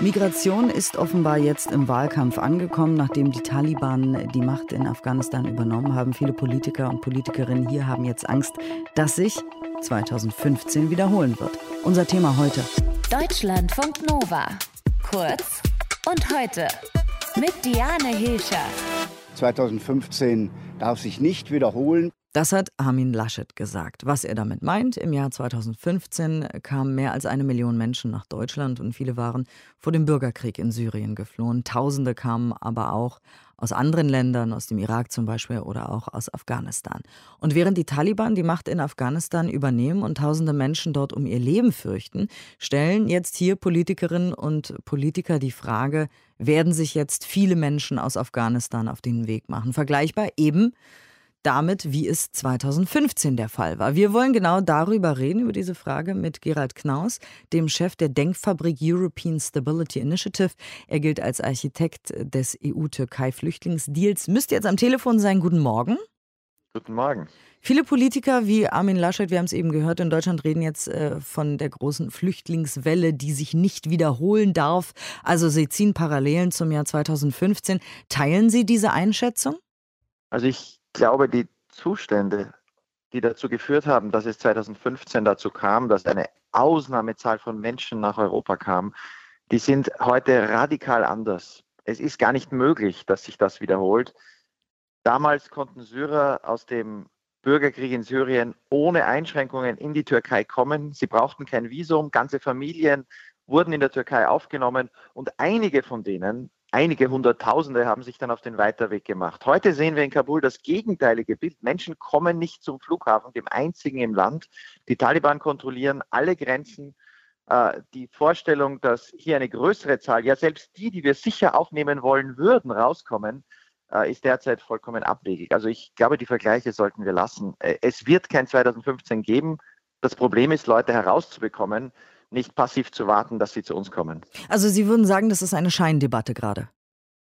Migration ist offenbar jetzt im Wahlkampf angekommen, nachdem die Taliban die Macht in Afghanistan übernommen haben. Viele Politiker und Politikerinnen hier haben jetzt Angst, dass sich 2015 wiederholen wird. Unser Thema heute. Deutschlandfunk Nova. Kurz und heute mit Diane Hilscher. 2015 darf sich nicht wiederholen. Das hat Armin Laschet gesagt. Was er damit meint, im Jahr 2015 kamen mehr als eine Million Menschen nach Deutschland und viele waren vor dem Bürgerkrieg in Syrien geflohen. Tausende kamen aber auch aus anderen Ländern, aus dem Irak zum Beispiel oder auch aus Afghanistan. Und während die Taliban die Macht in Afghanistan übernehmen und tausende Menschen dort um ihr Leben fürchten, stellen jetzt hier Politikerinnen und Politiker die Frage, werden sich jetzt viele Menschen aus Afghanistan auf den Weg machen? Vergleichbar eben damit, wie es 2015 der Fall war. Wir wollen genau darüber reden, über diese Frage mit Gerald Knaus, dem Chef der Denkfabrik European Stability Initiative. Er gilt als Architekt des EU-Türkei-Flüchtlingsdeals. Müsste jetzt am Telefon sein. Guten Morgen. Guten Morgen. Viele Politiker wie Armin Laschet, wir haben es eben gehört, in Deutschland reden jetzt äh, von der großen Flüchtlingswelle, die sich nicht wiederholen darf. Also sie ziehen Parallelen zum Jahr 2015. Teilen Sie diese Einschätzung? Also ich glaube, die Zustände, die dazu geführt haben, dass es 2015 dazu kam, dass eine Ausnahmezahl von Menschen nach Europa kam, die sind heute radikal anders. Es ist gar nicht möglich, dass sich das wiederholt. Damals konnten Syrer aus dem Bürgerkrieg in Syrien ohne Einschränkungen in die Türkei kommen. Sie brauchten kein Visum. Ganze Familien wurden in der Türkei aufgenommen und einige von denen einige Hunderttausende haben sich dann auf den Weiterweg gemacht. Heute sehen wir in Kabul das gegenteilige Bild. Menschen kommen nicht zum Flughafen, dem einzigen im Land. Die Taliban kontrollieren alle Grenzen. Äh, die Vorstellung, dass hier eine größere Zahl, ja selbst die, die wir sicher aufnehmen wollen würden, rauskommen, äh, ist derzeit vollkommen abwegig. Also ich glaube, die Vergleiche sollten wir lassen. Äh, es wird kein 2015 geben. Das Problem ist, Leute herauszubekommen nicht passiv zu warten, dass sie zu uns kommen. Also Sie würden sagen, das ist eine Scheindebatte gerade?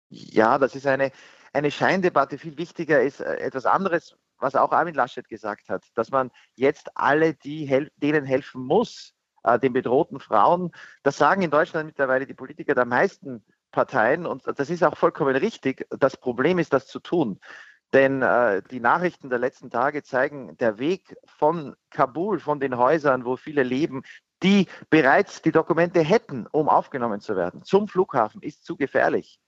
Ja, das ist eine, eine Scheindebatte. Viel wichtiger ist äh, etwas anderes, was auch Armin Laschet gesagt hat, dass man jetzt alle, die hel denen helfen muss, äh, den bedrohten Frauen, das sagen in Deutschland mittlerweile die Politiker der meisten Parteien und das ist auch vollkommen richtig. Das Problem ist, das zu tun. Denn äh, die Nachrichten der letzten Tage zeigen, der Weg von Kabul, von den Häusern, wo viele leben, die bereits die Dokumente hätten, um aufgenommen zu werden, zum Flughafen, ist zu gefährlich.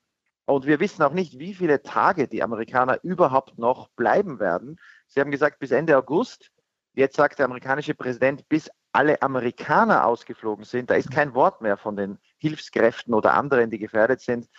Und wir wissen auch nicht, wie viele Tage die Amerikaner überhaupt noch bleiben werden. Sie haben gesagt, bis Ende August. Jetzt sagt der amerikanische Präsident, bis alle Amerikaner ausgeflogen sind. Da ist kein Wort mehr von den Hilfskräften oder anderen, die gefährdet sind.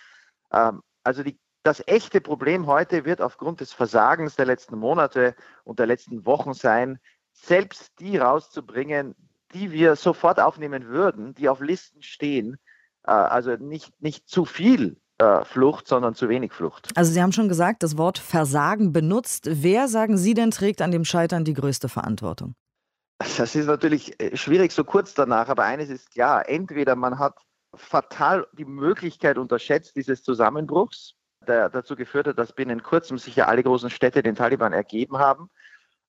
Ähm, also die, das echte Problem heute wird aufgrund des Versagens der letzten Monate und der letzten Wochen sein, selbst die rauszubringen, die wir sofort aufnehmen würden, die auf Listen stehen, äh, also nicht, nicht zu viel äh, Flucht, sondern zu wenig Flucht. Also Sie haben schon gesagt, das Wort Versagen benutzt. Wer, sagen Sie denn, trägt an dem Scheitern die größte Verantwortung? Das ist natürlich äh, schwierig so kurz danach, aber eines ist klar, entweder man hat fatal die Möglichkeit unterschätzt dieses Zusammenbruchs, der dazu geführt hat, dass binnen kurzem sich ja alle großen Städte den Taliban ergeben haben.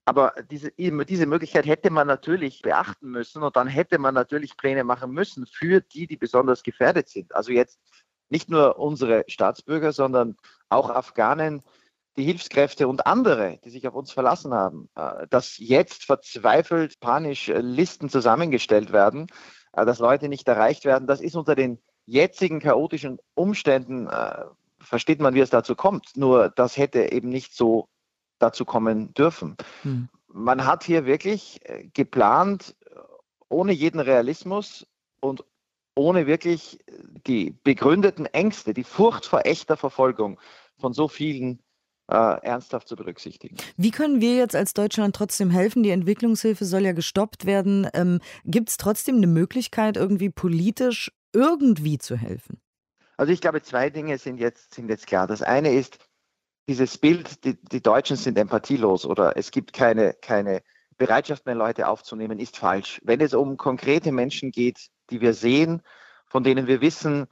Aber diese, diese Möglichkeit hätte man natürlich beachten müssen und dann hätte man natürlich Pläne machen müssen für die, die besonders gefährdet sind. Also jetzt nicht nur unsere Staatsbürger, sondern auch Afghanen, die Hilfskräfte und andere, die sich auf uns verlassen haben, äh, dass jetzt verzweifelt, panisch äh, Listen zusammengestellt werden, äh, dass Leute nicht erreicht werden, das ist unter den jetzigen chaotischen Umständen, versteht man, wie es dazu kommt. Nur das hätte eben nicht so dazu kommen dürfen. Hm. Man hat hier wirklich äh, geplant, äh, ohne jeden Realismus und ohne wirklich äh, die begründeten Ängste, die Furcht vor echter Verfolgung von so vielen äh, ernsthaft zu berücksichtigen. Wie können wir jetzt als Deutschland trotzdem helfen? Die Entwicklungshilfe soll ja gestoppt werden. Ähm, Gibt es trotzdem eine Möglichkeit, irgendwie politisch irgendwie zu helfen? Also ich glaube, zwei Dinge sind jetzt, sind jetzt klar. Das eine ist, dieses Bild, die, die Deutschen sind empathielos oder es gibt keine, keine Bereitschaft mehr, Leute aufzunehmen, ist falsch. Wenn es um konkrete Menschen geht, die wir sehen, von denen wir wissen,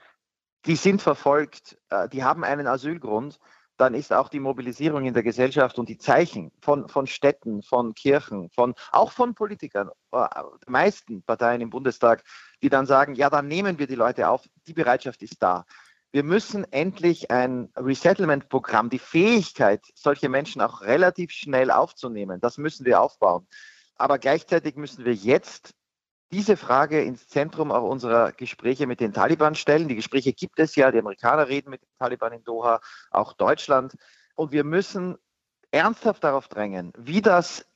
die sind verfolgt, äh, die haben einen Asylgrund, dann ist auch die Mobilisierung in der Gesellschaft und die Zeichen von, von Städten, von Kirchen, von, auch von Politikern, äh, meisten Parteien im Bundestag, die dann sagen, ja, dann nehmen wir die Leute auf, die Bereitschaft ist da. Wir müssen endlich ein Resettlement-Programm, die Fähigkeit, solche Menschen auch relativ schnell aufzunehmen, das müssen wir aufbauen. Aber gleichzeitig müssen wir jetzt diese Frage ins Zentrum auch unserer Gespräche mit den Taliban stellen. Die Gespräche gibt es ja, die Amerikaner reden mit den Taliban in Doha, auch Deutschland. Und wir müssen ernsthaft darauf drängen, wie das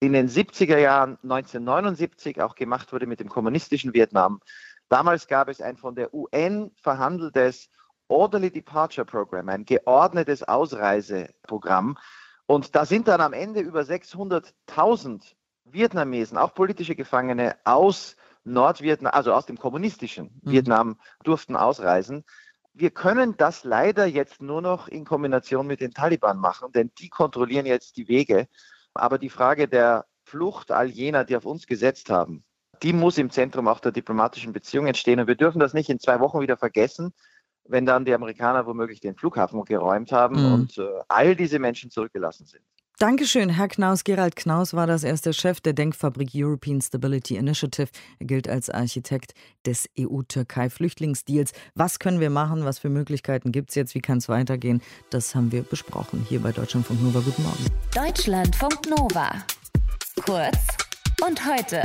in den 70er Jahren 1979 auch gemacht wurde mit dem kommunistischen Vietnam. Damals gab es ein von der UN verhandeltes Orderly Departure Program, ein geordnetes Ausreiseprogramm. Und da sind dann am Ende über 600.000 Vietnamesen, auch politische Gefangene aus Nordvietnam, also aus dem kommunistischen mhm. Vietnam, durften ausreisen. Wir können das leider jetzt nur noch in Kombination mit den Taliban machen, denn die kontrollieren jetzt die Wege. Aber die Frage der Flucht all jener, die auf uns gesetzt haben, die muss im Zentrum auch der diplomatischen Beziehungen stehen. Und wir dürfen das nicht in zwei Wochen wieder vergessen, wenn dann die Amerikaner womöglich den Flughafen geräumt haben mhm. und äh, all diese Menschen zurückgelassen sind. Dankeschön, Herr Knaus. Gerald Knaus war das erste Chef der Denkfabrik European Stability Initiative. Er gilt als Architekt des EU-Türkei-Flüchtlingsdeals. Was können wir machen? Was für Möglichkeiten gibt es jetzt? Wie kann es weitergehen? Das haben wir besprochen hier bei Deutschlandfunk Nova. Guten Morgen. Deutschlandfunk Nova. Kurz und heute.